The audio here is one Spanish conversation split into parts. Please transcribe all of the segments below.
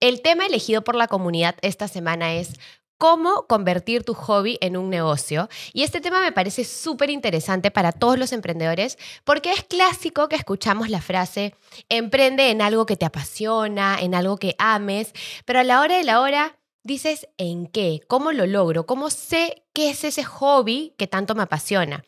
El tema elegido por la comunidad esta semana es cómo convertir tu hobby en un negocio. Y este tema me parece súper interesante para todos los emprendedores porque es clásico que escuchamos la frase, emprende en algo que te apasiona, en algo que ames, pero a la hora de la hora dices en qué, cómo lo logro, cómo sé qué es ese hobby que tanto me apasiona.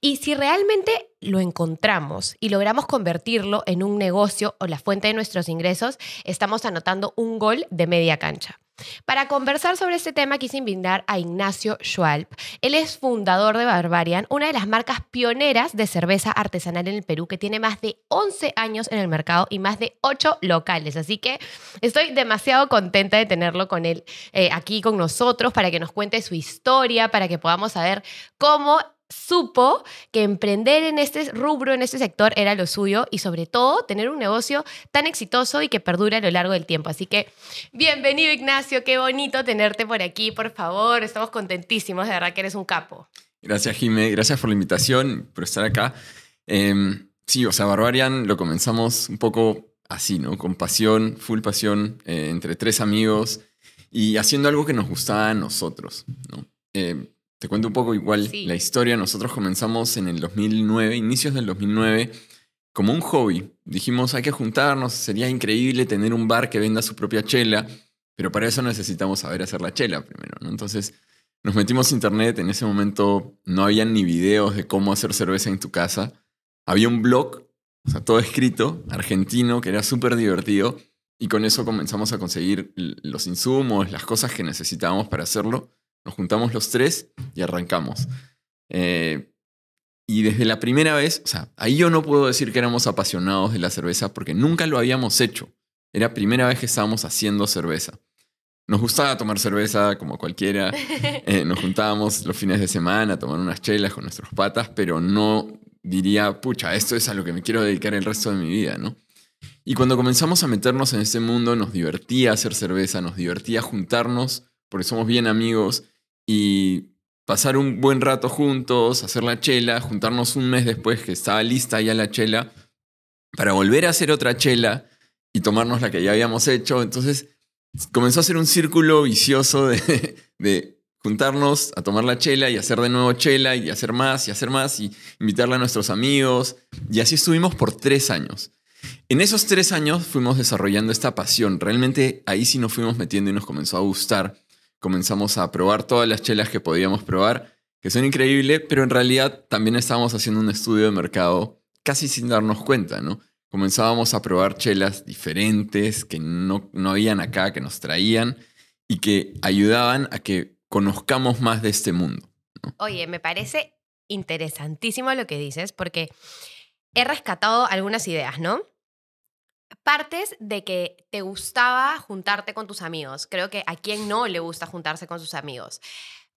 Y si realmente lo encontramos y logramos convertirlo en un negocio o la fuente de nuestros ingresos, estamos anotando un gol de media cancha. Para conversar sobre este tema quise invitar a Ignacio Schwalb. Él es fundador de Barbarian, una de las marcas pioneras de cerveza artesanal en el Perú que tiene más de 11 años en el mercado y más de 8 locales. Así que estoy demasiado contenta de tenerlo con él eh, aquí con nosotros para que nos cuente su historia, para que podamos saber cómo supo que emprender en este rubro, en este sector, era lo suyo y sobre todo tener un negocio tan exitoso y que perdure a lo largo del tiempo. Así que bienvenido Ignacio, qué bonito tenerte por aquí, por favor, estamos contentísimos, de verdad que eres un capo. Gracias Jimé, gracias por la invitación, por estar acá. Em, sí, o sea, Barbarian lo comenzamos un poco así, ¿no? Con pasión, full pasión, eh, entre tres amigos y haciendo algo que nos gustaba a nosotros, ¿no? Em, te cuento un poco igual la historia. Nosotros comenzamos en el 2009, inicios del 2009, como un hobby. Dijimos, hay que juntarnos, sería increíble tener un bar que venda su propia chela, pero para eso necesitamos saber hacer la chela primero, ¿no? Entonces nos metimos a internet, en ese momento no había ni videos de cómo hacer cerveza en tu casa. Había un blog, o sea, todo escrito, argentino, que era súper divertido, y con eso comenzamos a conseguir los insumos, las cosas que necesitábamos para hacerlo. Nos juntamos los tres y arrancamos. Eh, y desde la primera vez, o sea, ahí yo no puedo decir que éramos apasionados de la cerveza porque nunca lo habíamos hecho. Era primera vez que estábamos haciendo cerveza. Nos gustaba tomar cerveza como cualquiera. Eh, nos juntábamos los fines de semana a tomar unas chelas con nuestros patas, pero no diría, pucha, esto es a lo que me quiero dedicar el resto de mi vida, ¿no? Y cuando comenzamos a meternos en este mundo, nos divertía hacer cerveza, nos divertía juntarnos, porque somos bien amigos, y pasar un buen rato juntos, hacer la chela, juntarnos un mes después que estaba lista ya la chela, para volver a hacer otra chela y tomarnos la que ya habíamos hecho. Entonces comenzó a ser un círculo vicioso de, de juntarnos a tomar la chela y hacer de nuevo chela y hacer más y hacer más y invitarle a nuestros amigos. Y así estuvimos por tres años. En esos tres años fuimos desarrollando esta pasión. Realmente ahí sí nos fuimos metiendo y nos comenzó a gustar comenzamos a probar todas las chelas que podíamos probar, que son increíbles, pero en realidad también estábamos haciendo un estudio de mercado casi sin darnos cuenta, ¿no? Comenzábamos a probar chelas diferentes que no, no habían acá, que nos traían y que ayudaban a que conozcamos más de este mundo. Oye, me parece interesantísimo lo que dices porque he rescatado algunas ideas, ¿no? Partes de que te gustaba juntarte con tus amigos. Creo que a quien no le gusta juntarse con sus amigos.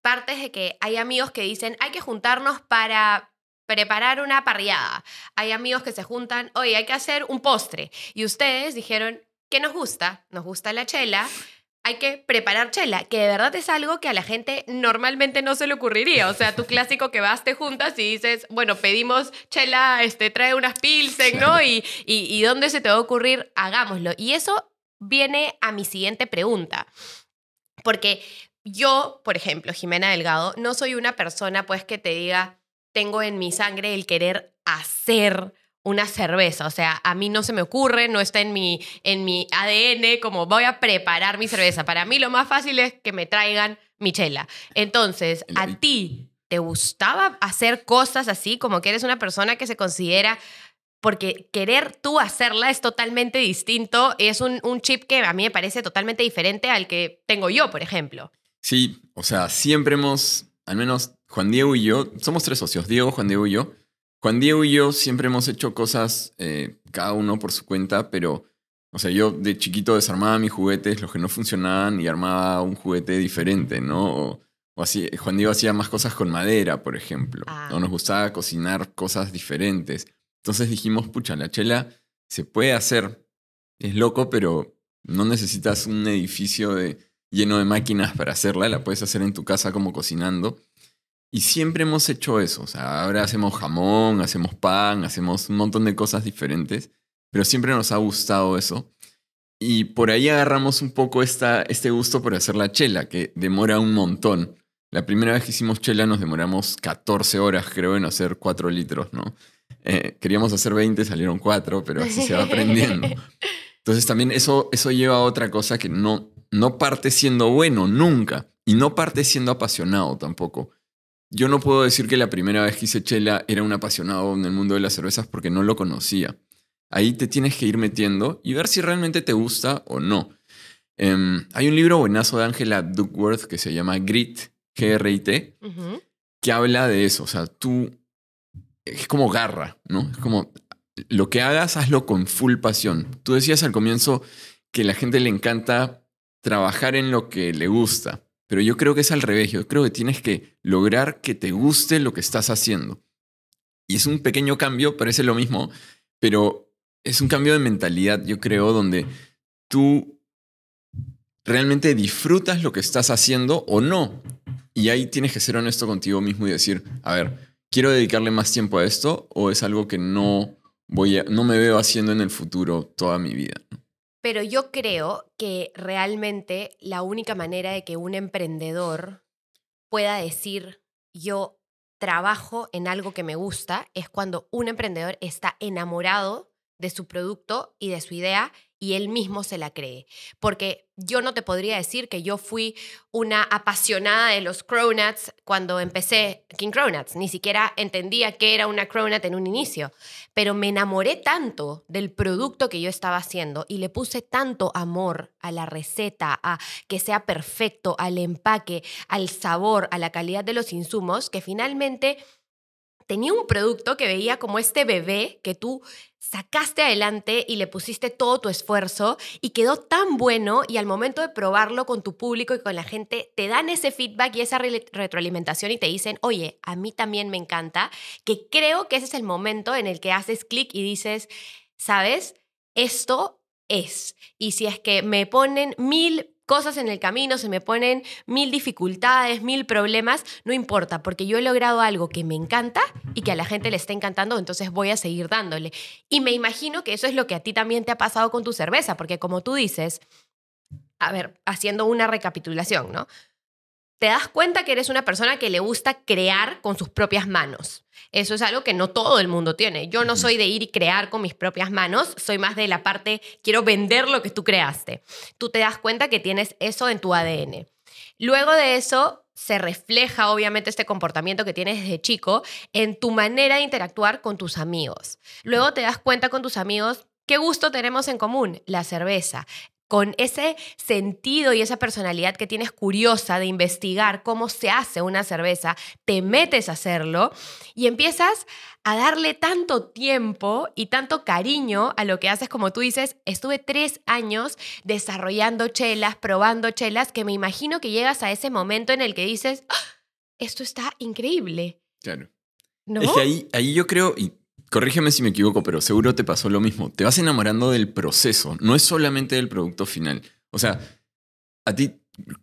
Partes de que hay amigos que dicen, hay que juntarnos para preparar una parrillada. Hay amigos que se juntan, oye, hay que hacer un postre. Y ustedes dijeron, ¿qué nos gusta? Nos gusta la chela hay que preparar chela, que de verdad es algo que a la gente normalmente no se le ocurriría. O sea, tu clásico que vas, te juntas y dices, bueno, pedimos chela, este, trae unas pilsen, ¿no? Y, y, y ¿dónde se te va a ocurrir? Hagámoslo. Y eso viene a mi siguiente pregunta. Porque yo, por ejemplo, Jimena Delgado, no soy una persona pues que te diga, tengo en mi sangre el querer hacer una cerveza. O sea, a mí no se me ocurre, no está en mi, en mi ADN como voy a preparar mi cerveza. Para mí lo más fácil es que me traigan mi chela. Entonces, ¿a ti te gustaba hacer cosas así como que eres una persona que se considera... Porque querer tú hacerla es totalmente distinto, es un, un chip que a mí me parece totalmente diferente al que tengo yo, por ejemplo. Sí, o sea, siempre hemos, al menos Juan Diego y yo, somos tres socios, Diego, Juan Diego y yo, Juan Diego y yo siempre hemos hecho cosas, eh, cada uno por su cuenta, pero O sea, yo de chiquito desarmaba mis juguetes, los que no funcionaban, y armaba un juguete diferente, ¿no? O, o así, Juan Diego hacía más cosas con madera, por ejemplo. Ah. O nos gustaba cocinar cosas diferentes. Entonces dijimos, pucha, la chela se puede hacer. Es loco, pero no necesitas un edificio de, lleno de máquinas para hacerla. La puedes hacer en tu casa como cocinando. Y siempre hemos hecho eso. O sea, ahora hacemos jamón, hacemos pan, hacemos un montón de cosas diferentes. Pero siempre nos ha gustado eso. Y por ahí agarramos un poco esta, este gusto por hacer la chela, que demora un montón. La primera vez que hicimos chela nos demoramos 14 horas, creo, en hacer 4 litros, ¿no? Eh, queríamos hacer 20, salieron 4, pero así se va aprendiendo. Entonces también eso, eso lleva a otra cosa que no, no parte siendo bueno, nunca. Y no parte siendo apasionado tampoco. Yo no puedo decir que la primera vez que hice chela era un apasionado en el mundo de las cervezas porque no lo conocía. Ahí te tienes que ir metiendo y ver si realmente te gusta o no. Em, hay un libro buenazo de Angela Duckworth que se llama Grit, G-R-I-T, que habla de eso. O sea, tú. Es como garra, ¿no? Es como. Lo que hagas, hazlo con full pasión. Tú decías al comienzo que a la gente le encanta trabajar en lo que le gusta. Pero yo creo que es al revés. Yo creo que tienes que lograr que te guste lo que estás haciendo. Y es un pequeño cambio, parece lo mismo, pero es un cambio de mentalidad, yo creo, donde tú realmente disfrutas lo que estás haciendo o no. Y ahí tienes que ser honesto contigo mismo y decir, a ver, ¿quiero dedicarle más tiempo a esto o es algo que no voy a, no me veo haciendo en el futuro toda mi vida? Pero yo creo que realmente la única manera de que un emprendedor pueda decir yo trabajo en algo que me gusta es cuando un emprendedor está enamorado de su producto y de su idea y él mismo se la cree. Porque yo no te podría decir que yo fui una apasionada de los cronuts cuando empecé King Cronuts. Ni siquiera entendía qué era una cronut en un inicio. Pero me enamoré tanto del producto que yo estaba haciendo y le puse tanto amor a la receta, a que sea perfecto, al empaque, al sabor, a la calidad de los insumos, que finalmente tenía un producto que veía como este bebé que tú sacaste adelante y le pusiste todo tu esfuerzo y quedó tan bueno y al momento de probarlo con tu público y con la gente, te dan ese feedback y esa re- retroalimentación y te dicen, oye, a mí también me encanta, que creo que ese es el momento en el que haces clic y dices, ¿sabes? Esto es. Y si es que me ponen mil cosas en el camino, se me ponen mil dificultades, mil problemas, no importa, porque yo he logrado algo que me encanta y que a la gente le está encantando, entonces voy a seguir dándole. Y me imagino que eso es lo que a ti también te ha pasado con tu cerveza, porque como tú dices, a ver, haciendo una recapitulación, ¿no? Te das cuenta que eres una persona que le gusta crear con sus propias manos. Eso es algo que no todo el mundo tiene. Yo no soy de ir y crear con mis propias manos, soy más de la parte, quiero vender lo que tú creaste. Tú te das cuenta que tienes eso en tu ADN. Luego de eso, se refleja obviamente este comportamiento que tienes desde chico en tu manera de interactuar con tus amigos. Luego te das cuenta con tus amigos qué gusto tenemos en común, la cerveza. Con ese sentido y esa personalidad que tienes curiosa de investigar cómo se hace una cerveza, te metes a hacerlo y empiezas a darle tanto tiempo y tanto cariño a lo que haces, como tú dices, estuve tres años desarrollando chelas, probando chelas, que me imagino que llegas a ese momento en el que dices, "Ah, esto está increíble, Claro. ¿no? Es que ahí, ahí yo creo, y corrígeme si me equivoco, pero seguro te pasó lo mismo. Te vas enamorando del proceso, no es solamente del producto final. O sea, a ti,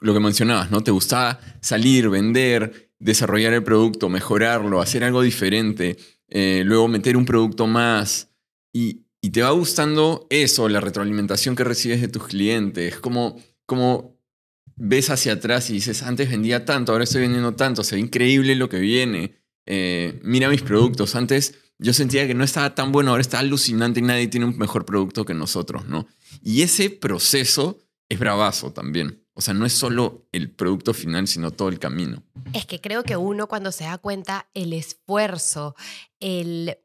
lo que mencionabas, ¿no? Te gustaba salir, vender, desarrollar el producto, mejorarlo, hacer algo diferente, eh, luego meter un producto más. Y, te va gustando eso, la retroalimentación que recibes de tus clientes, como, como ves hacia atrás y dices, antes vendía tanto, ahora estoy vendiendo tanto, se ve increíble lo que viene. Eh, mira mis productos, antes yo sentía que no estaba tan bueno, ahora está alucinante y nadie tiene un mejor producto que nosotros, ¿no? Y ese proceso es bravazo también. O sea, no es solo el producto final, sino todo el camino. Es que creo que uno cuando se da cuenta el esfuerzo, el,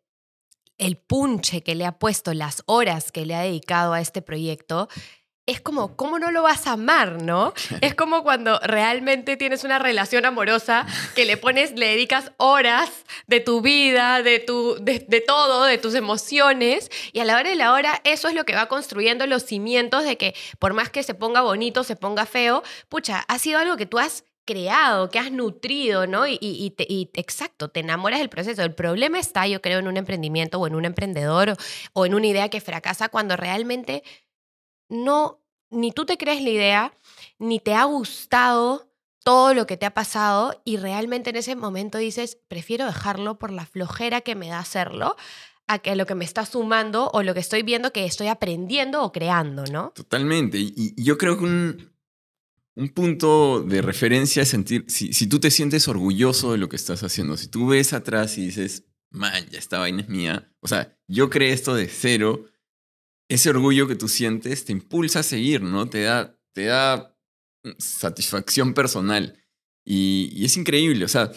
el punche que le ha puesto, las horas que le ha dedicado a este proyecto, es como, ¿cómo no lo vas a amar, no? Es como cuando realmente tienes una relación amorosa que le pones, le dedicas horas de tu vida, de, tu, de, todo, de tus emociones, y a la hora de la hora eso es lo que va construyendo los cimientos de que por más que se ponga bonito, se ponga feo, pucha, ha sido algo que tú has creado, que has nutrido, ¿no? Y, y, exacto, te enamoras del proceso. El problema está, yo creo, en un emprendimiento o en un emprendedor o en una idea que fracasa cuando realmente no, ni tú te crees la idea, ni te ha gustado todo lo que te ha pasado y realmente en ese momento dices, prefiero dejarlo por la flojera que me da hacerlo a que lo que me está sumando o lo que estoy viendo que estoy aprendiendo o creando, ¿no? Totalmente. Y, yo creo que un, un, punto de referencia es sentir, si, si, tú te sientes orgulloso de lo que estás haciendo, si tú ves atrás y dices, man, ya esta vaina es mía, o sea, yo creé esto de cero ese orgullo que tú sientes te impulsa a seguir, ¿no? Te da, te da satisfacción personal. Y, es increíble, o sea,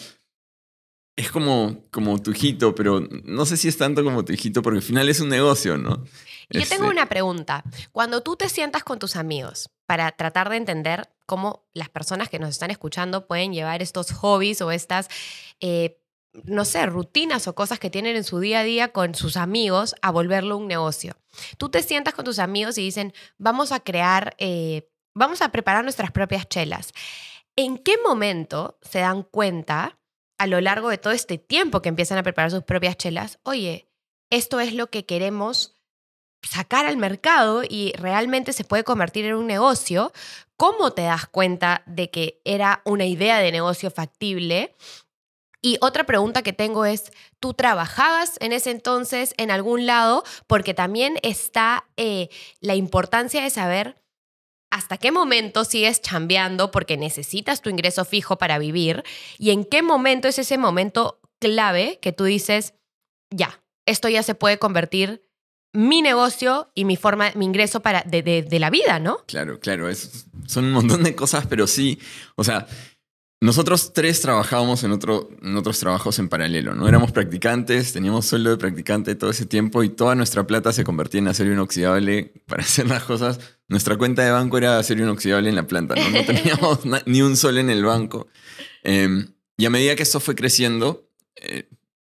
es como, como tu hijito, pero no sé si es tanto como tu hijito, porque al final es un negocio, ¿no? Yo tengo este una pregunta. Cuando tú te sientas con tus amigos para tratar de entender cómo las personas que nos están escuchando pueden llevar estos hobbies o estas eh, no sé, rutinas o cosas que tienen en su día a día con sus amigos a volverlo un negocio. Tú te sientas con tus amigos y dicen, vamos a crear, eh, vamos a preparar nuestras propias chelas. ¿En qué momento se dan cuenta a lo largo de todo este tiempo que empiezan a preparar sus propias chelas? Oye, esto es lo que queremos sacar al mercado y realmente se puede convertir en un negocio. ¿Cómo te das cuenta de que era una idea de negocio factible? Y otra pregunta que tengo es, ¿tú trabajabas en ese entonces en algún lado? Porque también está eh, la importancia de saber hasta qué momento sigues chambeando porque necesitas tu ingreso fijo para vivir y en qué momento es ese momento clave que tú dices, ya, esto ya se puede convertir mi negocio y mi forma, mi ingreso para, de, de, la vida, ¿no? Claro, claro, es, son un montón de cosas, pero sí, o sea, nosotros tres trabajábamos en, otro, en otros trabajos en paralelo, ¿no? Éramos practicantes, teníamos sueldo de practicante todo ese tiempo y toda nuestra plata se convertía en acero inoxidable para hacer las cosas. Nuestra cuenta de banco era acero inoxidable en la planta, ¿no? No teníamos ni un sol en el banco. Em, y a medida que esto fue creciendo, eh,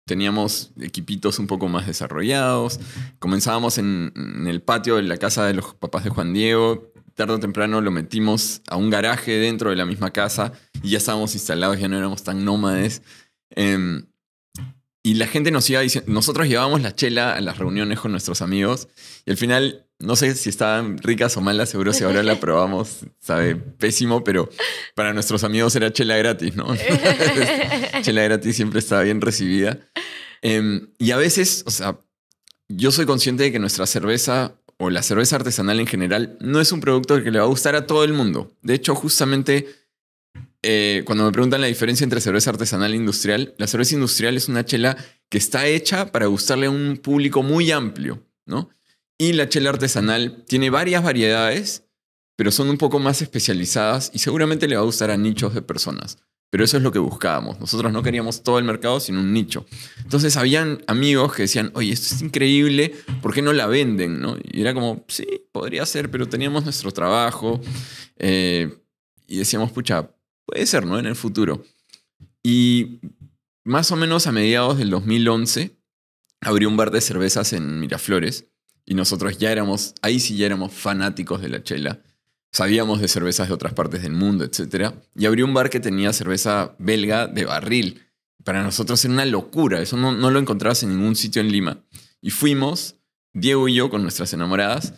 teníamos equipitos un poco más desarrollados. Comenzábamos en, en, el patio de la casa de los papás de Juan Diego tarde o temprano lo metimos a un garaje dentro de la misma casa y ya estábamos instalados, ya no éramos tan nómades. Em, y la gente nos iba diciendo, nosotros llevábamos la chela a las reuniones con nuestros amigos y al final, no sé si estaban ricas o malas, seguro si ahora la probamos, sabe pésimo, pero para nuestros amigos era chela gratis, ¿no? chela gratis siempre estaba bien recibida. Em, y a veces, o sea, yo soy consciente de que nuestra cerveza o la cerveza artesanal en general no es un producto que le va a gustar a todo el mundo. De hecho, justamente eh, cuando me preguntan la diferencia entre cerveza artesanal e industrial, la cerveza industrial es una chela que está hecha para gustarle a un público muy amplio, ¿no? Y la chela artesanal tiene varias variedades, pero son un poco más especializadas y seguramente le va a gustar a nichos de personas. Pero eso es lo que buscábamos. Nosotros no queríamos todo el mercado, sino un nicho. Entonces habían amigos que decían, oye, esto es increíble, ¿por qué no la venden? ¿no? Y era como, sí, podría ser, pero teníamos nuestro trabajo. Eh, y decíamos, pucha, puede ser, ¿no? En el futuro. Y más o menos a mediados del 2011 abrió un bar de cervezas en Miraflores. Y nosotros ya éramos, ahí sí ya éramos fanáticos de la chela sabíamos de cervezas de otras partes del mundo, etc. Y abrió un bar que tenía cerveza belga de barril. Para nosotros era una locura, eso no, no lo encontrabas en ningún sitio en Lima. Y fuimos, Diego y yo, con nuestras enamoradas,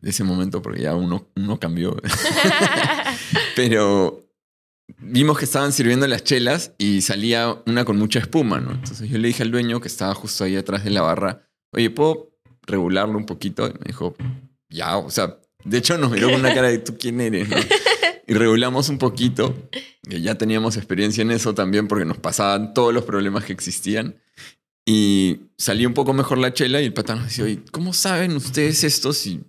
de ese momento, porque ya uno, uno cambió. Pero vimos que estaban sirviendo las chelas y salía una con mucha espuma, ¿no? Entonces yo le dije al dueño que estaba justo ahí atrás de la barra, oye, ¿puedo regularlo un poquito? Y me dijo, ya, o sea, de hecho, nos miró con una cara de tú quién eres, Y regulamos un poquito, que ya teníamos experiencia en eso también porque nos pasaban todos los problemas que existían. Y salió un poco mejor la chela y el patán nos decía, ¿cómo saben ustedes esto si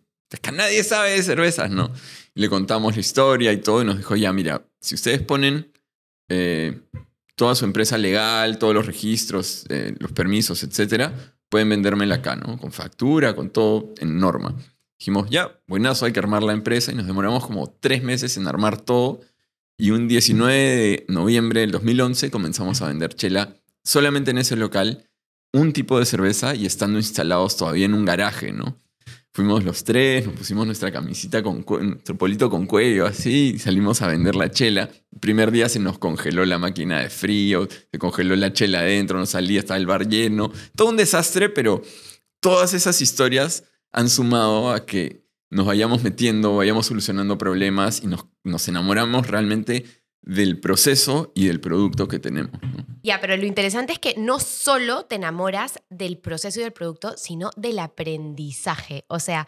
que nadie sabe de cervezas, no? le contamos la historia y todo y nos dijo, ya, mira, si ustedes ponen eh, toda su empresa legal, todos los registros, eh, los permisos, etcétera, pueden vendérmela acá, ¿no? Con factura, con todo en norma. Dijimos, ya, buenazo, hay que armar la empresa y nos demoramos como tres meses en armar todo. Y un 19 de noviembre del 2011 comenzamos a vender chela solamente en ese local, un tipo de cerveza y estando instalados todavía en un garaje, ¿no? Fuimos los tres, nos pusimos nuestra camisita con nuestro polito con cuello, así, y salimos a vender la chela. El primer día se nos congeló la máquina de frío, se congeló la chela adentro, no salía, estaba el bar lleno. Todo un desastre, pero todas esas historias han sumado a que nos vayamos metiendo, vayamos solucionando problemas y nos, nos enamoramos realmente del proceso y del producto que tenemos. Ya, pero lo interesante es que no solo te enamoras del proceso y del producto, sino del aprendizaje. O sea,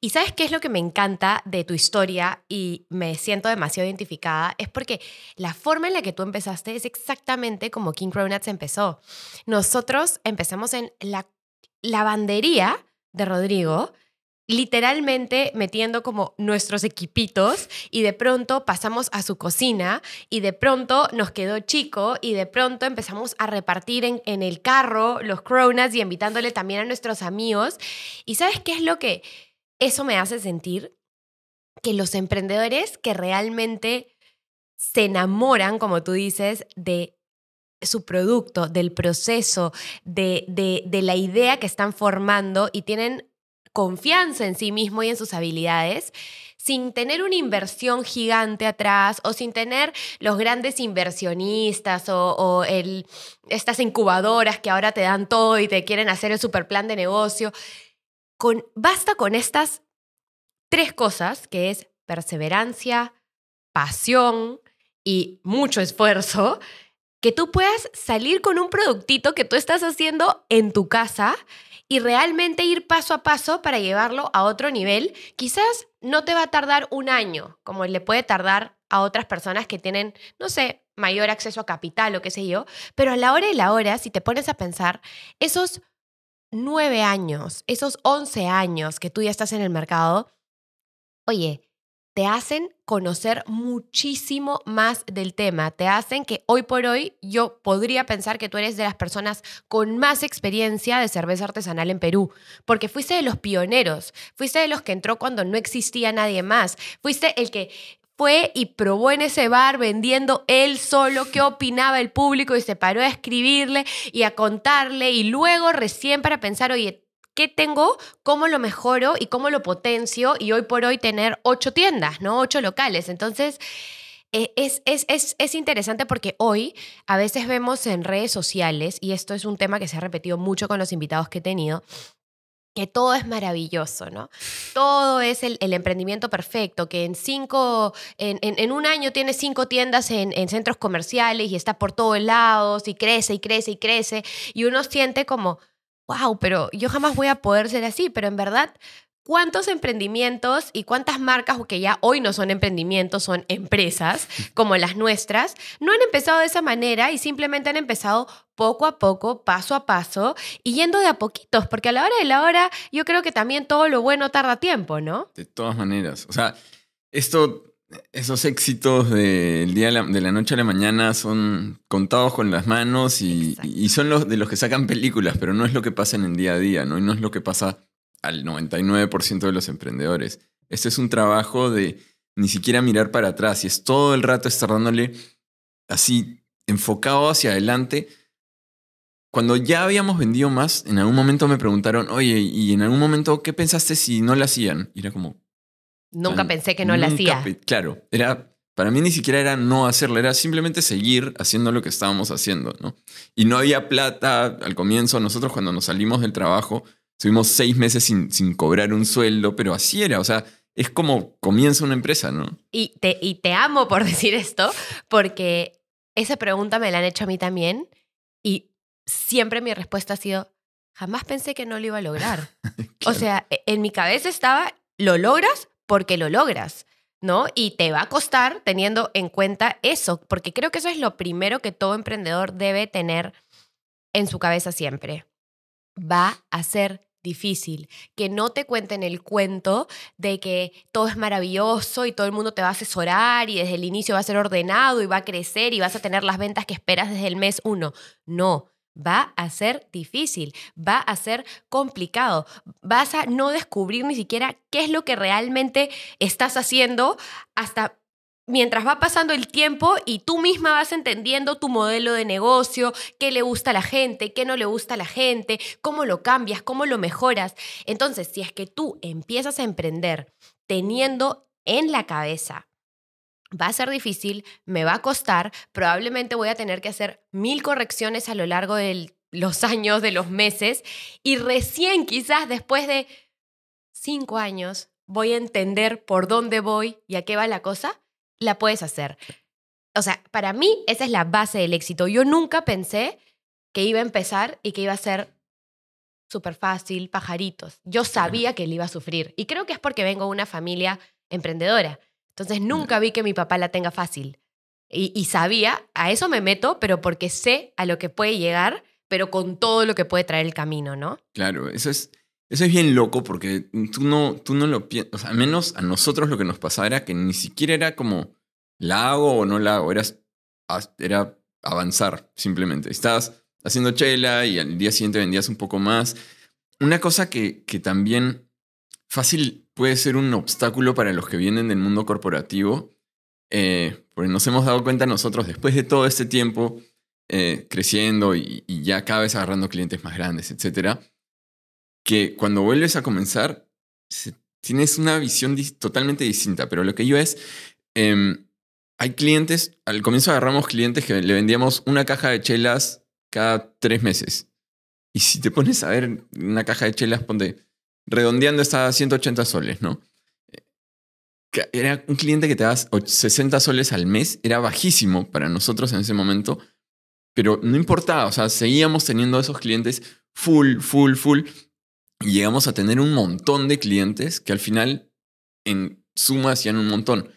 ¿y sabes qué es lo que me encanta de tu historia y me siento demasiado identificada? Es porque la forma en la que tú empezaste es exactamente como King Cronuts empezó. Nosotros empezamos en la lavandería de Rodrigo, literalmente metiendo como nuestros equipitos y de pronto pasamos a su cocina y de pronto nos quedó chico y de pronto empezamos a repartir en, en el carro los cronuts y invitándole también a nuestros amigos. ¿Y sabes qué es lo que eso me hace sentir? Que los emprendedores que realmente se enamoran, como tú dices, de su producto, del proceso, de, de, la idea que están formando y tienen confianza en sí mismo y en sus habilidades, sin tener una inversión gigante atrás o sin tener los grandes inversionistas o, estas incubadoras que ahora te dan todo y te quieren hacer el super plan de negocio. Basta con estas tres cosas, que es perseverancia, pasión y mucho esfuerzo, que tú puedas salir con un productito que tú estás haciendo en tu casa y realmente ir paso a paso para llevarlo a otro nivel, quizás no te va a tardar un año, como le puede tardar a otras personas que tienen, no sé, mayor acceso a capital o qué sé yo, pero a la hora y la hora, si te pones a pensar, esos nueve años, esos once años que tú ya estás en el mercado, oye, te hacen conocer muchísimo más del tema, te hacen que hoy por hoy yo podría pensar que tú eres de las personas con más experiencia de cerveza artesanal en Perú, porque fuiste de los pioneros, fuiste de los que entró cuando no existía nadie más, fuiste el que fue y probó en ese bar vendiendo él solo qué opinaba el público y se paró a escribirle y a contarle y luego recién para pensar, oye, qué tengo, cómo lo mejoro y cómo lo potencio y hoy por hoy tener ocho tiendas, ¿no? Ocho locales. Entonces, eh, es, es, es, es, interesante porque hoy a veces vemos en redes sociales, y esto es un tema que se ha repetido mucho con los invitados que he tenido, que todo es maravilloso, ¿no? Todo es el, emprendimiento perfecto, que en cinco, en, en, un año tiene cinco tiendas en, en, centros comerciales y está por todos lados y crece y crece y crece, y uno siente como, wow, pero yo jamás voy a poder ser así, pero en verdad, ¿cuántos emprendimientos y cuántas marcas, que ya hoy no son emprendimientos, son empresas como las nuestras, no han empezado de esa manera y simplemente han empezado poco a poco, paso a paso y yendo de a poquitos, porque a la hora de la hora yo creo que también todo lo bueno tarda tiempo, ¿no? De todas maneras, o sea, esto esos éxitos del día de la, noche a la mañana son contados con las manos y, son los de los que sacan películas, pero no es lo que pasa en el día a día, ¿no? Y no es lo que pasa al 99% de los emprendedores. Este es un trabajo de ni siquiera mirar para atrás y es todo el rato estar dándole así enfocado hacia adelante. Cuando ya habíamos vendido más, en algún momento me preguntaron, oye, ¿y en algún momento qué pensaste si no lo hacían? Y era como, Nunca pensé que no la hacía. Claro, era, para mí ni siquiera era no hacerlo, era simplemente seguir haciendo lo que estábamos haciendo, ¿no? Y no había plata al comienzo. Nosotros cuando nos salimos del trabajo, estuvimos seis meses sin, sin cobrar un sueldo, pero así era, o sea, es como comienza una empresa, ¿no? Y te, y te amo por decir esto, porque esa pregunta me la han hecho a mí también y siempre mi respuesta ha sido, jamás pensé que no lo iba a lograr. O sea, e, en mi cabeza estaba, ¿lo logras? Porque lo logras, ¿no? Y te va a costar teniendo en cuenta eso, porque creo que eso es lo primero que todo emprendedor debe tener en su cabeza siempre. Va a ser difícil, que no te cuenten el cuento de que todo es maravilloso y todo el mundo te va a asesorar y desde el inicio va a ser ordenado y va a crecer y vas a tener las ventas que esperas desde el mes uno. No, va a ser difícil, va a ser complicado, vas a no descubrir ni siquiera qué es lo que realmente estás haciendo hasta mientras va pasando el tiempo y tú misma vas entendiendo tu modelo de negocio, qué le gusta a la gente, qué no le gusta a la gente, cómo lo cambias, cómo lo mejoras. Entonces, si es que tú empiezas a emprender teniendo en la cabeza va a ser difícil, me va a costar, probablemente voy a tener que hacer mil correcciones a lo largo de los años, de los meses, y recién quizás después de cinco años voy a entender por dónde voy y a qué va la cosa, la puedes hacer. O sea, para mí esa es la base del éxito. Yo nunca pensé que iba a empezar y que iba a ser súper fácil, pajaritos. Yo sabía que él iba a sufrir. Y creo que es porque vengo de una familia emprendedora. Entonces nunca vi que mi papá la tenga fácil. Y, sabía, a eso me meto, pero porque sé a lo que puede llegar, pero con todo lo que puede traer el camino, ¿no? Claro, eso es, eso es bien loco porque tú no, tú no lo piensas, o sea, al menos a nosotros lo que nos pasaba era que ni siquiera era como la hago o no la hago, era, era avanzar simplemente. Estabas haciendo chela y al día siguiente vendías un poco más. Una cosa que, que también fácil puede ser un obstáculo para los que vienen del mundo corporativo, eh, porque nos hemos dado cuenta nosotros después de todo este tiempo eh, creciendo y, ya cada vez agarrando clientes más grandes, etcétera, que cuando vuelves a comenzar tienes una visión totalmente distinta. Pero lo que yo es, em, hay clientes, al comienzo agarramos clientes que le vendíamos una caja de chelas cada tres meses. Y si te pones a ver una caja de chelas, ponte redondeando está a 180 soles, ¿no? Era un cliente que te das 60 soles al mes, era bajísimo para nosotros en ese momento, pero no importaba, o sea, seguíamos teniendo esos clientes full, full, full, y llegamos a tener un montón de clientes que al final en suma hacían un montón.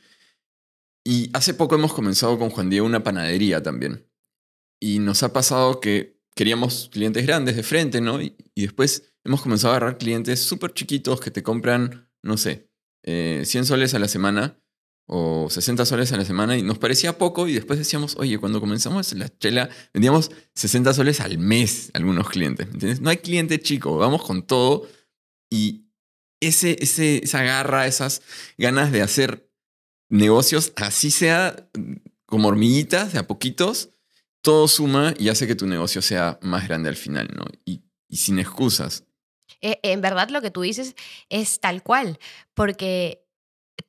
Y hace poco hemos comenzado con Juan Diego una panadería también. Y nos ha pasado que queríamos clientes grandes de frente, ¿no? Y después hemos comenzado a agarrar clientes súper chiquitos que te compran, no sé, 100 eh, soles a la semana o 60 soles a la semana y nos parecía poco y después decíamos, oye, cuando comenzamos la chela vendíamos 60 soles al mes algunos clientes, ¿entiendes? No hay cliente chico, vamos con todo y ese, ese, esa garra, esas ganas de hacer negocios, así sea como hormiguitas, de a poquitos, todo suma y hace que tu negocio sea más grande al final, ¿no? Y, y sin excusas. Eh, en verdad lo que tú dices es tal cual, porque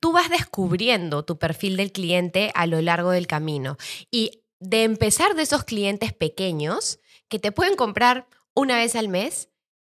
tú vas descubriendo tu perfil del cliente a lo largo del camino. Y de empezar de esos clientes pequeños que te pueden comprar una vez al mes,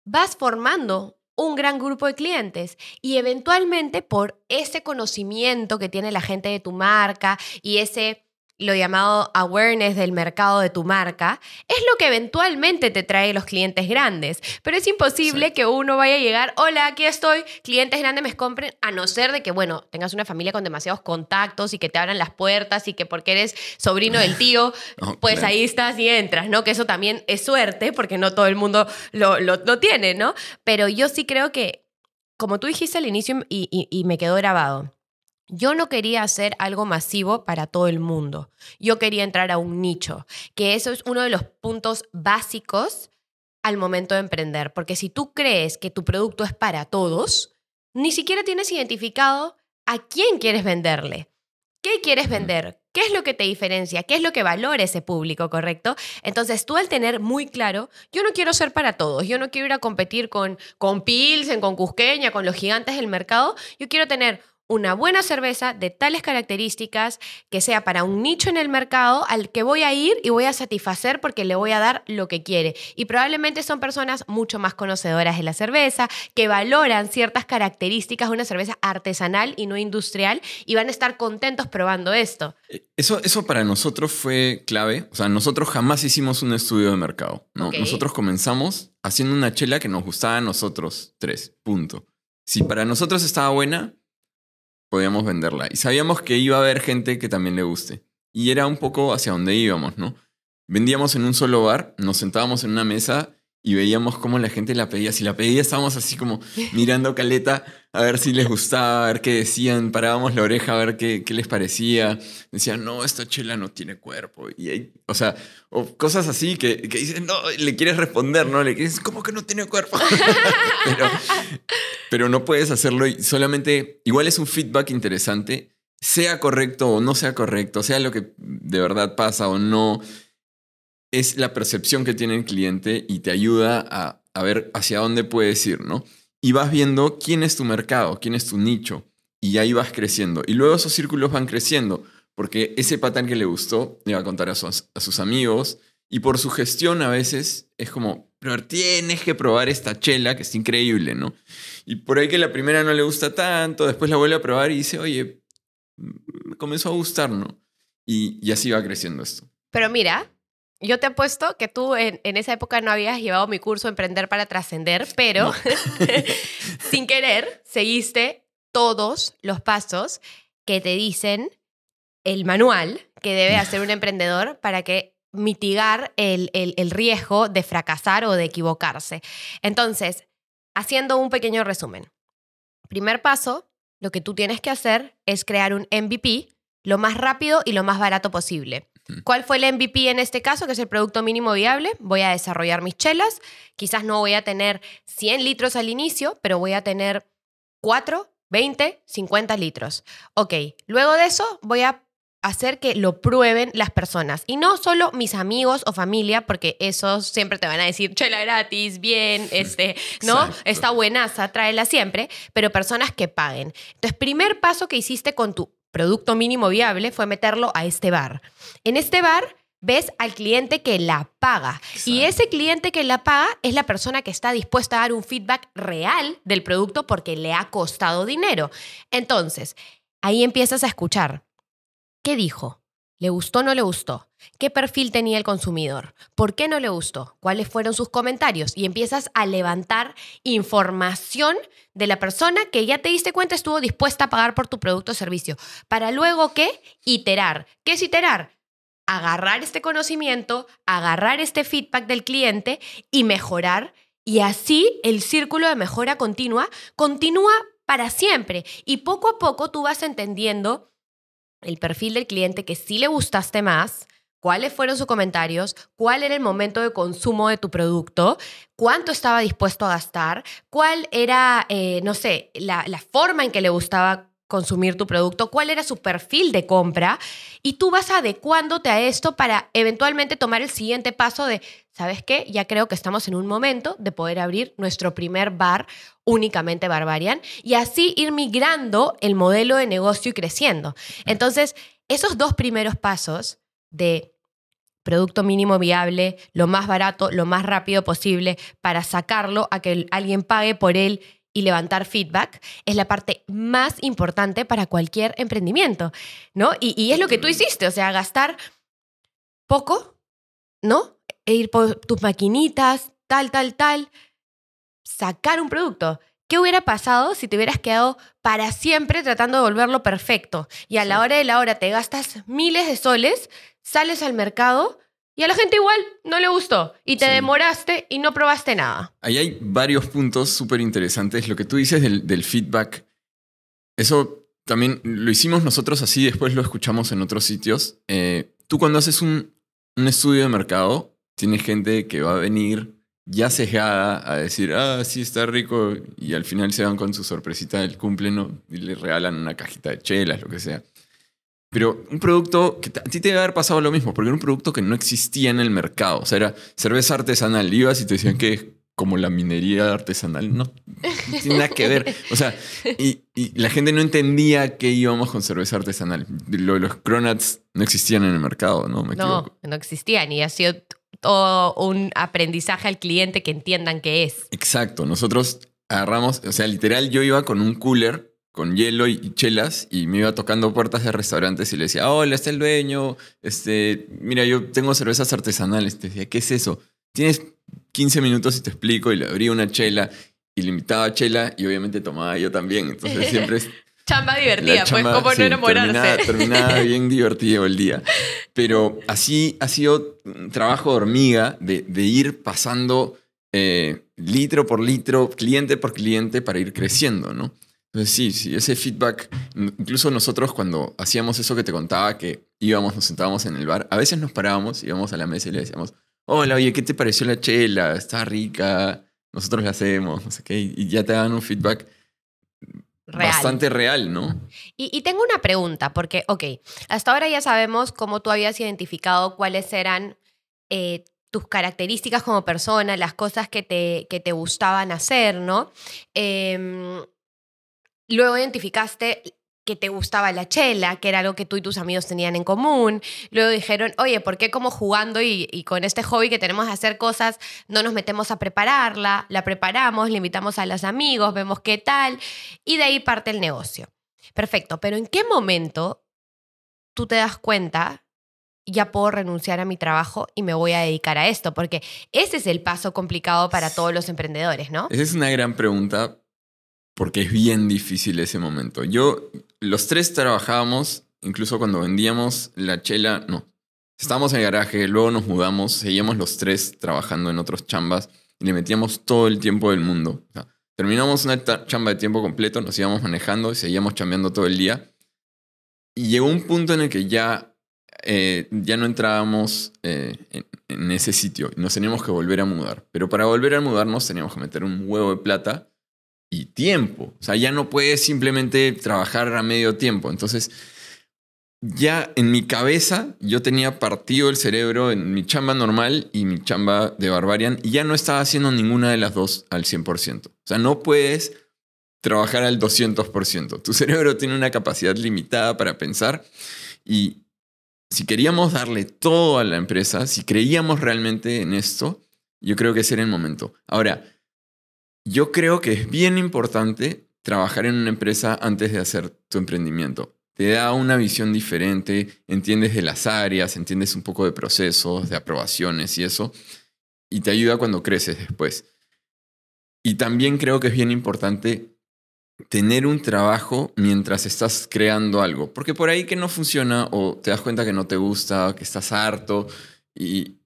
vas formando un gran grupo de clientes y eventualmente por ese conocimiento que tiene la gente de tu marca y ese lo llamado awareness del mercado de tu marca, es lo que eventualmente te trae los clientes grandes. Pero es imposible que uno vaya a llegar, hola, aquí estoy, clientes grandes me compren, a no ser de que, bueno, tengas una familia con demasiados contactos y que te abran las puertas y que porque eres sobrino del tío, pues ahí estás y entras, ¿no? Que eso también es suerte porque no todo el mundo lo, lo, tiene, ¿no? Pero yo sí creo que, como tú dijiste al inicio y me quedó grabado, yo no quería hacer algo masivo para todo el mundo. Yo quería entrar a un nicho, que eso es uno de los puntos básicos al momento de emprender, porque si tú crees que tu producto es para todos, ni siquiera tienes identificado a quién quieres venderle. ¿Qué quieres vender? ¿Qué es lo que te diferencia? ¿Qué es lo que valora ese público, correcto? Entonces, tú al tener muy claro, yo no quiero ser para todos, yo no quiero ir a competir con, con Pilsen, con Cusqueña, con los gigantes del mercado, yo quiero tener una buena cerveza de tales características que sea para un nicho en el mercado al que voy a ir y voy a satisfacer porque le voy a dar lo que quiere. Y probablemente son personas mucho más conocedoras de la cerveza, que valoran ciertas características de una cerveza artesanal y no industrial y van a estar contentos probando esto. Eh, eso, eso para nosotros fue clave. O sea, nosotros jamás hicimos un estudio de mercado. ¿no? Nosotros comenzamos haciendo una chela que nos gustaba a nosotros tres. Punto. Si para nosotros estaba buena, podíamos venderla. Y sabíamos que iba a haber gente que también le guste. Y era un poco hacia donde íbamos, ¿no? Vendíamos en un solo bar, nos sentábamos en una mesa y veíamos cómo la gente la pedía. Si la pedía, estábamos así como mirando caleta a ver si les gustaba, a ver qué decían, parábamos la oreja a ver qué, qué les parecía. Decían, no, esta chela no tiene cuerpo. Y hay, o sea, o cosas así que, que dicen, no, le quieres responder, ¿no? Le quieres, ¿cómo que no tiene cuerpo? pero, pero no puedes hacerlo y solamente, igual es un feedback interesante, sea correcto o no sea correcto, sea lo que de verdad pasa o no es la percepción que tiene el cliente y te ayuda a, a, ver hacia dónde puedes ir, ¿no? Y vas viendo quién es tu mercado, quién es tu nicho, y ahí vas creciendo. Y luego esos círculos van creciendo, porque ese patán que le gustó le va a contar a sus, a sus amigos, y por su gestión a veces es como, pero tienes que probar esta chela, que es increíble, ¿no? Y por ahí que la primera no le gusta tanto, después la vuelve a probar y dice, oye, me comenzó a gustar, ¿no? Y, y así va creciendo esto. Pero mira, yo te apuesto que tú en, en, esa época no habías llevado mi curso Emprender para Trascender, pero no. sin querer seguiste todos los pasos que te dicen el manual que debe hacer un emprendedor para que mitigar el, el, el riesgo de fracasar o de equivocarse. Entonces, haciendo un pequeño resumen. Primer paso, lo que tú tienes que hacer es crear un MVP lo más rápido y lo más barato posible. ¿Cuál fue el MVP en este caso, que es el producto mínimo viable? Voy a desarrollar mis chelas. Quizás no voy a tener 100 litros al inicio, pero voy a tener 4, 20, 50 litros. Ok, luego de eso voy a hacer que lo prueben las personas. Y no solo mis amigos o familia, porque esos siempre te van a decir, chela gratis, bien, este, ¿no? Exacto. Está buenaza, tráela siempre, pero personas que paguen. Entonces, primer paso que hiciste con tu producto mínimo viable fue meterlo a este bar. En este bar ves al cliente que la paga. Exacto. Y ese cliente que la paga es la persona que está dispuesta a dar un feedback real del producto porque le ha costado dinero. Entonces, ahí empiezas a escuchar. ¿Qué dijo? ¿Le gustó o no le gustó? ¿Qué perfil tenía el consumidor? ¿Por qué no le gustó? ¿Cuáles fueron sus comentarios? Y empiezas a levantar información de la persona que ya te diste cuenta estuvo dispuesta a pagar por tu producto o servicio. Para luego, ¿qué? Iterar. ¿Qué es iterar? Agarrar este conocimiento, agarrar este feedback del cliente y mejorar. Y así el círculo de mejora continua continúa para siempre. Y poco a poco tú vas entendiendo el perfil del cliente que sí le gustaste más, cuáles fueron sus comentarios, cuál era el momento de consumo de tu producto, cuánto estaba dispuesto a gastar, cuál era, eh, no sé, la, la, forma en que le gustaba consumir tu producto, cuál era su perfil de compra y tú vas adecuándote a esto para eventualmente tomar el siguiente paso de, ¿sabes qué? Ya creo que estamos en un momento de poder abrir nuestro primer bar únicamente Barbarian y así ir migrando el modelo de negocio y creciendo. Entonces, esos dos primeros pasos de producto mínimo viable, lo más barato, lo más rápido posible para sacarlo a que alguien pague por él y levantar feedback es la parte más importante para cualquier emprendimiento, ¿no? Y, y, es lo que tú hiciste, o sea, gastar poco, ¿no? E ir por tus maquinitas, tal, tal, tal, sacar un producto. ¿Qué hubiera pasado si te hubieras quedado para siempre tratando de volverlo perfecto? Y a la hora de la hora te gastas miles de soles, sales al mercado y a la gente igual no le gustó y te sí. demoraste y no probaste nada. Ahí hay varios puntos súper interesantes. Lo que tú dices del, del, feedback, eso también lo hicimos nosotros así, después lo escuchamos en otros sitios. Eh, tú cuando haces un, un, estudio de mercado, tienes gente que va a venir ya sesgada a decir, ah, sí, está rico, y al final se van con su sorpresita del cumple ¿no? y le regalan una cajita de chelas, lo que sea. Pero un producto que a ti te debe haber pasado lo mismo, porque era un producto que no existía en el mercado. O sea, era cerveza artesanal. Ibas y te decían que es como la minería artesanal. No, no tiene nada que ver. O sea, y, y, la gente no entendía que íbamos con cerveza artesanal. Lo, los cronats no existían en el mercado, ¿no? Me no, equivoco. no existían. Y ha sido todo un aprendizaje al cliente que entiendan qué es. Exacto. Nosotros agarramos, o sea, literal, yo iba con un cooler con hielo y chelas y me iba tocando puertas de restaurantes y le decía, hola, está el dueño, este, mira, yo tengo cervezas artesanales. Te decía, ¿qué es eso? Tienes 15 minutos y te explico y le abría una chela y le invitaba a chela y obviamente tomaba yo también. Entonces siempre es... chamba divertida, chamba, pues, ¿cómo sí, no enamorarse? Terminaba, terminaba bien divertido el día. Pero así ha sido un trabajo de hormiga de, de ir pasando eh, litro por litro, cliente por cliente para ir creciendo, ¿no? Entonces sí, sí, ese feedback, incluso nosotros cuando hacíamos eso que te contaba, que íbamos, nos sentábamos en el bar, a veces nos parábamos, íbamos a la mesa y le decíamos, hola, oye, ¿qué te pareció la chela? Está rica, nosotros la hacemos, no sé qué, y ya te dan un feedback bastante real, ¿no? Y, tengo una pregunta, porque, ok, hasta ahora ya sabemos cómo tú habías identificado cuáles eran eh, tus características como persona, las cosas que te, que te gustaban hacer, ¿no? Em, luego identificaste que te gustaba la chela, que era algo que tú y tus amigos tenían en común. Luego dijeron, oye, ¿por qué como jugando y, con este hobby que tenemos de hacer cosas, no nos metemos a prepararla? La preparamos, le invitamos a los amigos, vemos qué tal, y de ahí parte el negocio. Perfecto, pero ¿en qué momento tú te das cuenta, ya puedo renunciar a mi trabajo y me voy a dedicar a esto? Porque ese es el paso complicado para todos los emprendedores, ¿no? Esa es una gran pregunta porque es bien difícil ese momento. Yo, los tres trabajábamos, incluso cuando vendíamos la chela, no. Estábamos en el garaje, luego nos mudamos, seguíamos los tres trabajando en otros chambas y le metíamos todo el tiempo del mundo. terminamos una chamba de tiempo completo, nos íbamos manejando y seguíamos chambeando todo el día. Y llegó un punto en el que ya, eh, ya no entrábamos eh, en, en ese sitio y nos teníamos que volver a mudar. Pero para volver a mudarnos teníamos que meter un huevo de plata y tiempo. O sea, ya no puedes simplemente trabajar a medio tiempo. Entonces, ya en mi cabeza yo tenía partido el cerebro en mi chamba normal y mi chamba de Barbarian y ya no estaba haciendo ninguna de las dos al 100%. O sea, no puedes trabajar al 200%. Tu cerebro tiene una capacidad limitada para pensar y si queríamos darle todo a la empresa, si creíamos realmente en esto, yo creo que ese era el momento. Ahora, yo creo que es bien importante trabajar en una empresa antes de hacer tu emprendimiento. Te da una visión diferente, entiendes de las áreas, entiendes un poco de procesos, de aprobaciones y eso, y te ayuda cuando creces después. Y también creo que es bien importante tener un trabajo mientras estás creando algo, porque por ahí que no funciona o te das cuenta que no te gusta, que estás harto y,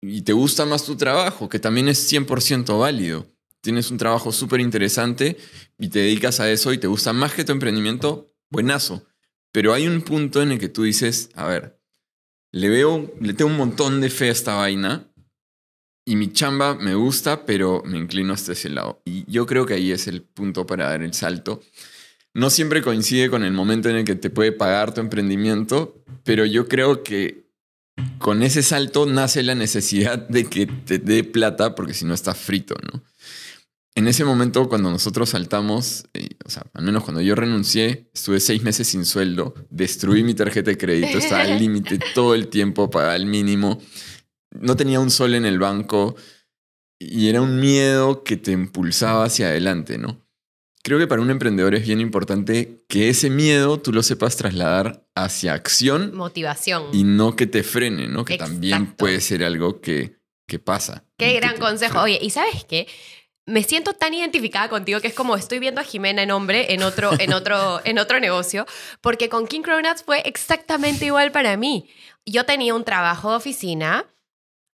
y te gusta más tu trabajo, que también es 100% válido tienes un trabajo súper interesante y te dedicas a eso y te gusta más que tu emprendimiento, buenazo. Pero hay un punto en el que tú dices, a ver, le veo, le tengo un montón de fe a esta vaina y mi chamba me gusta, pero me inclino hasta ese lado. Y yo creo que ahí es el punto para dar el salto. No siempre coincide con el momento en el que te puede pagar tu emprendimiento, pero yo creo que con ese salto nace la necesidad de que te dé plata, porque si no está frito, ¿no? En ese momento, cuando nosotros saltamos, eh, o sea, al menos cuando yo renuncié, estuve seis meses sin sueldo, destruí mi tarjeta de crédito, estaba al límite todo el tiempo, pagaba el mínimo, no tenía un sol en el banco y era un miedo que te impulsaba hacia adelante, ¿no? Creo que para un emprendedor es bien importante que ese miedo tú lo sepas trasladar hacia acción. Motivación. Y no que te frene, ¿no? Que también puede ser algo que, que pasa. Qué gran consejo. Oye, ¿y sabes qué? Me siento tan identificada contigo que es como estoy viendo a Jimena en hombre en otro, en otro, en otro negocio, porque con King Cronuts fue exactamente igual para mí. Yo tenía un trabajo de oficina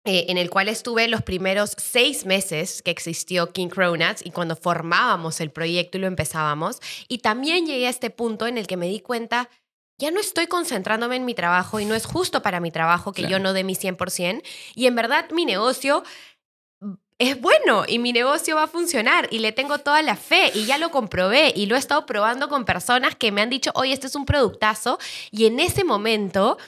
eh, en el cual estuve los primeros seis meses que existió King Cronuts y cuando formábamos el proyecto y lo empezábamos. Y también llegué a este punto en el que me di cuenta, ya no estoy concentrándome en mi trabajo y no es justo para mi trabajo que yo no dé mi 100%. Y en verdad mi negocio es bueno y mi negocio va a funcionar y le tengo toda la fe y ya lo comprobé y lo he estado probando con personas que me han dicho, oye, este es un productazo y en ese momento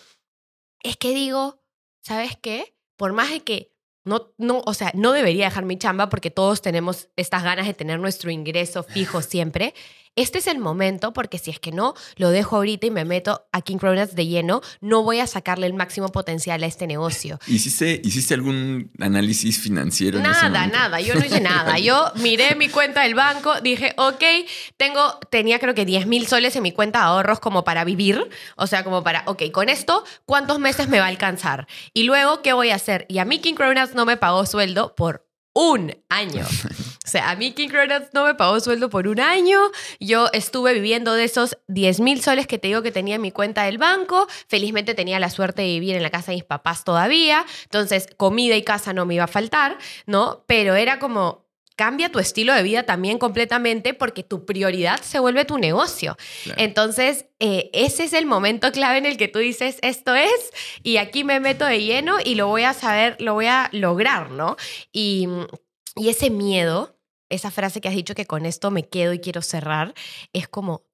es que digo, ¿sabes qué? Por más de que no, no, o sea, no debería dejar mi chamba porque todos tenemos estas ganas de tener nuestro ingreso fijo siempre este es el momento porque si es que no, lo dejo ahorita y me meto a King Cronuts de lleno, no voy a sacarle el máximo potencial a este negocio. ¿Hiciste, ¿hiciste algún análisis financiero? Nada, nada, yo no hice nada. Yo miré mi cuenta del banco, dije, ok, tengo, tenía creo que 10 mil soles en mi cuenta de ahorros como para vivir, o sea, como para, ok, con esto, ¿cuántos meses me va a alcanzar? Y luego, ¿qué voy a hacer? Y a mí King Cronuts no me pagó sueldo por un año. O sea, a mí King Cronuts no me pagó sueldo por un año. Yo estuve viviendo de esos 10 mil soles que te digo que tenía en mi cuenta del banco. Felizmente tenía la suerte de vivir en la casa de mis papás todavía. Entonces, comida y casa no me iba a faltar, ¿no? Pero era como, cambia tu estilo de vida también completamente porque tu prioridad se vuelve tu negocio. Claro. Entonces, eh, ese es el momento clave en el que tú dices, esto es, y aquí me meto de lleno y lo voy a saber, lo voy a lograr, ¿no? Y, y ese miedo, esa frase que has dicho que con esto me quedo y quiero cerrar, es como...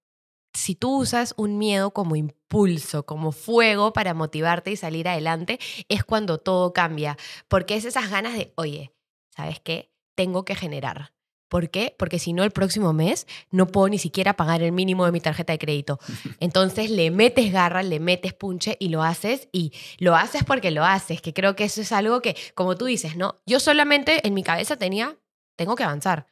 Si tú usas un miedo como impulso, como fuego para motivarte y salir adelante, es cuando todo cambia. Porque es esas ganas de, oye, ¿sabes qué? Tengo que generar. ¿Por qué? Porque si no, el próximo mes no puedo ni siquiera pagar el mínimo de mi tarjeta de crédito. Entonces le metes garra, le metes punche y lo haces y lo haces porque lo haces, que creo que eso es algo que, como tú dices, ¿no? Yo solamente en mi cabeza tenía, tengo que avanzar.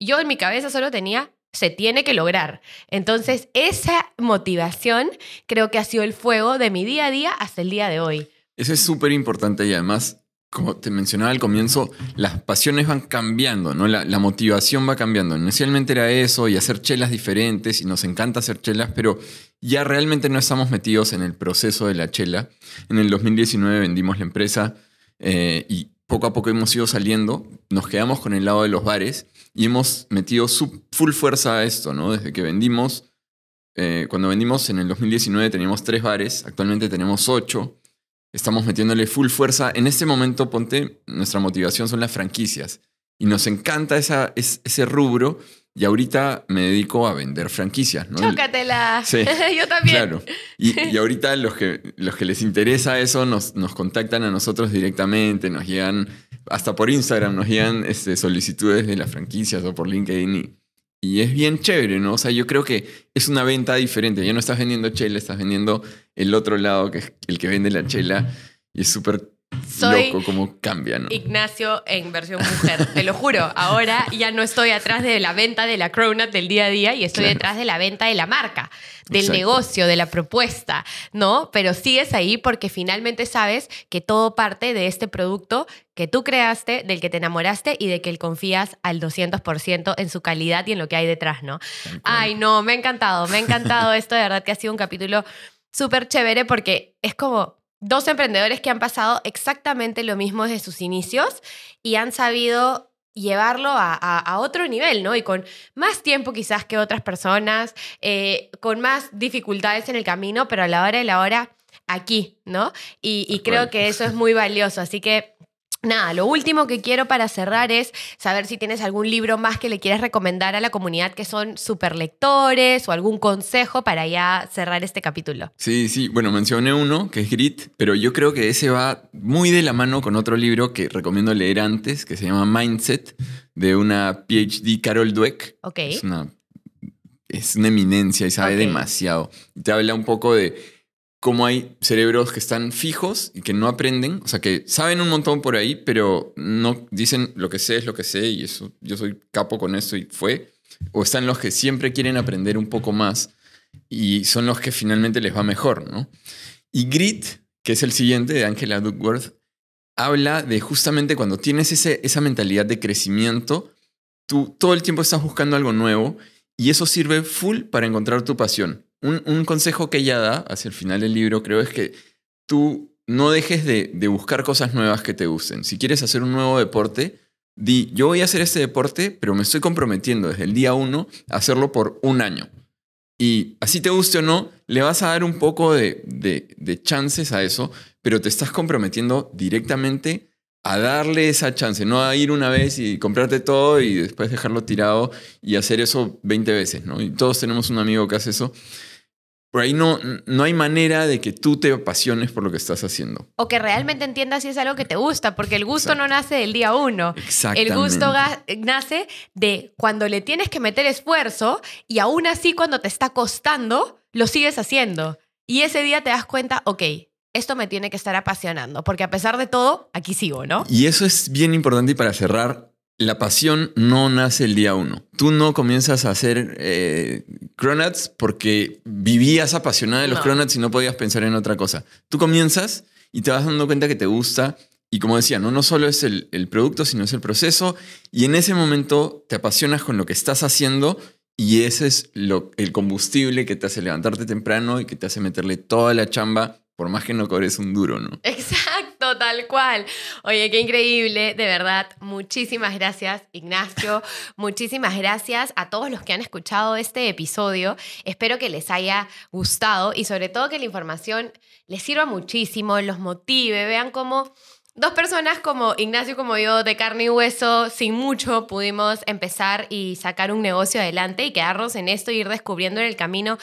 Yo en mi cabeza solo tenía, se tiene que lograr. Entonces esa motivación creo que ha sido el fuego de mi día a día hasta el día de hoy. Eso es súper importante y además, como te mencionaba al comienzo, las pasiones van cambiando, ¿no? La, motivación va cambiando. Inicialmente era eso y hacer chelas diferentes y nos encanta hacer chelas, pero ya realmente no estamos metidos en el proceso de la chela. En el 2019 vendimos la empresa eh, y poco a poco hemos ido saliendo, nos quedamos con el lado de los bares y hemos metido su full fuerza a esto, ¿no? Desde que vendimos, eh, cuando vendimos en el 2019 teníamos tres bares, actualmente tenemos ocho. Estamos metiéndole full fuerza. En este momento, ponte, nuestra motivación son las franquicias. Y nos encanta esa, es- ese rubro. Y ahorita me dedico a vender franquicias, ¿no? Chócatela. Sí, Yo también. Claro. Y, y ahorita los que, los que les interesa eso nos, nos contactan a nosotros directamente, nos llegan, hasta por Instagram, nos llegan este, solicitudes de las franquicias o por LinkedIn. Y, y es bien chévere, ¿no? O sea, yo creo que es una venta diferente. Ya no estás vendiendo chela, estás vendiendo el otro lado, que es el que vende la chela. Y es súper Soy loco cómo cambia, ¿no? Ignacio en versión mujer, te lo juro. Ahora ya no estoy atrás de la venta de la cronut del día a día y estoy Claro. detrás de la venta de la marca, del Exacto. negocio, de la propuesta, ¿no? Pero sigues ahí porque finalmente sabes que todo parte de este producto que tú creaste, del que te enamoraste y de que confías al 200% en su calidad y en lo que hay detrás, ¿no? Ay, no, me ha encantado, me ha encantado esto, de verdad que ha sido un capítulo súper chévere porque es como dos emprendedores que han pasado exactamente lo mismo desde sus inicios y han sabido llevarlo a, a- a otro nivel, ¿no? Y con más tiempo quizás que otras personas, eh, con más dificultades en el camino, pero a la hora de la hora, aquí, ¿no? Y, creo que eso es muy valioso. Así que Nada, lo último que quiero para cerrar es saber si tienes algún libro más que le quieras recomendar a la comunidad que son super lectores o algún consejo para ya cerrar este capítulo. Sí, sí. Bueno, mencioné uno que es Grit, pero yo creo que ese va muy de la mano con otro libro que recomiendo leer antes, que se llama Mindset, de una PhD Carol Dweck. Ok. Es una, es una eminencia y sabe demasiado. Te habla un poco de cómo hay cerebros que están fijos y que no aprenden, o sea, que saben un montón por ahí, pero no dicen lo que sé es lo que sé y eso, yo soy capo con eso y fue. O están los que siempre quieren aprender un poco más y son los que finalmente les va mejor, ¿no? Y Grit, que es el siguiente de Angela Duckworth, habla de justamente cuando tienes ese, esa mentalidad de crecimiento, tú todo el tiempo estás buscando algo nuevo y eso sirve full para encontrar tu pasión. Un, un consejo que ella da hacia el final del libro, creo, es que tú no dejes de, de buscar cosas nuevas que te gusten. Si quieres hacer un nuevo deporte, di, yo voy a hacer este deporte, pero me estoy comprometiendo desde el día uno a hacerlo por un año. Y así te guste o no, le vas a dar un poco de, de- de chances a eso, pero te estás comprometiendo directamente a darle esa chance, no a ir una vez y comprarte todo y después dejarlo tirado y hacer eso 20 veces, ¿no? Y todos tenemos un amigo que hace eso. Por ahí no, no hay manera de que tú te apasiones por lo que estás haciendo. O que realmente entiendas si es algo que te gusta, porque el gusto Exacto. no nace del día uno. El gusto nace de cuando le tienes que meter esfuerzo y aún así cuando te está costando, lo sigues haciendo. Y ese día te das cuenta, ok, esto me tiene que estar apasionando, porque a pesar de todo, aquí sigo, ¿no? Y eso es bien importante y para cerrar, la pasión no nace el día uno. Tú no comienzas a hacer eh, cronuts porque vivías apasionada de los No. cronuts y no podías pensar en otra cosa. Tú comienzas y te vas dando cuenta que te gusta Y como decía, no, no solo es el, el producto, sino es el proceso. Y en ese momento te apasionas con lo que estás haciendo y ese es lo, el combustible que te hace levantarte temprano y que te hace meterle toda la chamba, por más que no cobres un duro, ¿no? Exacto, tal cual. Oye, qué increíble, de verdad. Muchísimas gracias, Ignacio. Muchísimas gracias a todos los que han escuchado este episodio. Espero que les haya gustado y sobre todo que la información les sirva muchísimo, los motive, vean cómo Dos personas como Ignacio, como yo, de carne y hueso, sin mucho, pudimos empezar y sacar un negocio adelante y quedarnos en esto ir descubriendo en el camino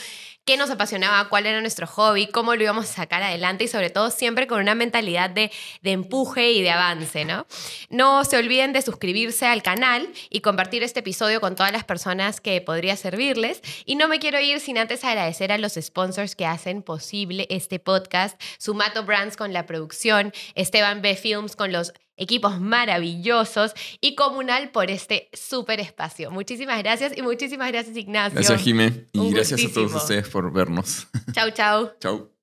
qué nos apasionaba, cuál era nuestro hobby, cómo lo íbamos a sacar adelante y sobre todo siempre con una mentalidad de, de empuje y de avance, ¿no? No se olviden de suscribirse al canal y compartir este episodio con todas las personas que podría servirles. Y no me quiero ir sin antes agradecer a los sponsors que hacen posible este podcast, Sumato Brands con la producción, Esteban B. Films con los equipos maravillosos y Comunal por este súper espacio. Muchísimas gracias y muchísimas gracias Ignacio. Gracias Jime y gracias a todos ustedes por vernos. Chau, chau. chau.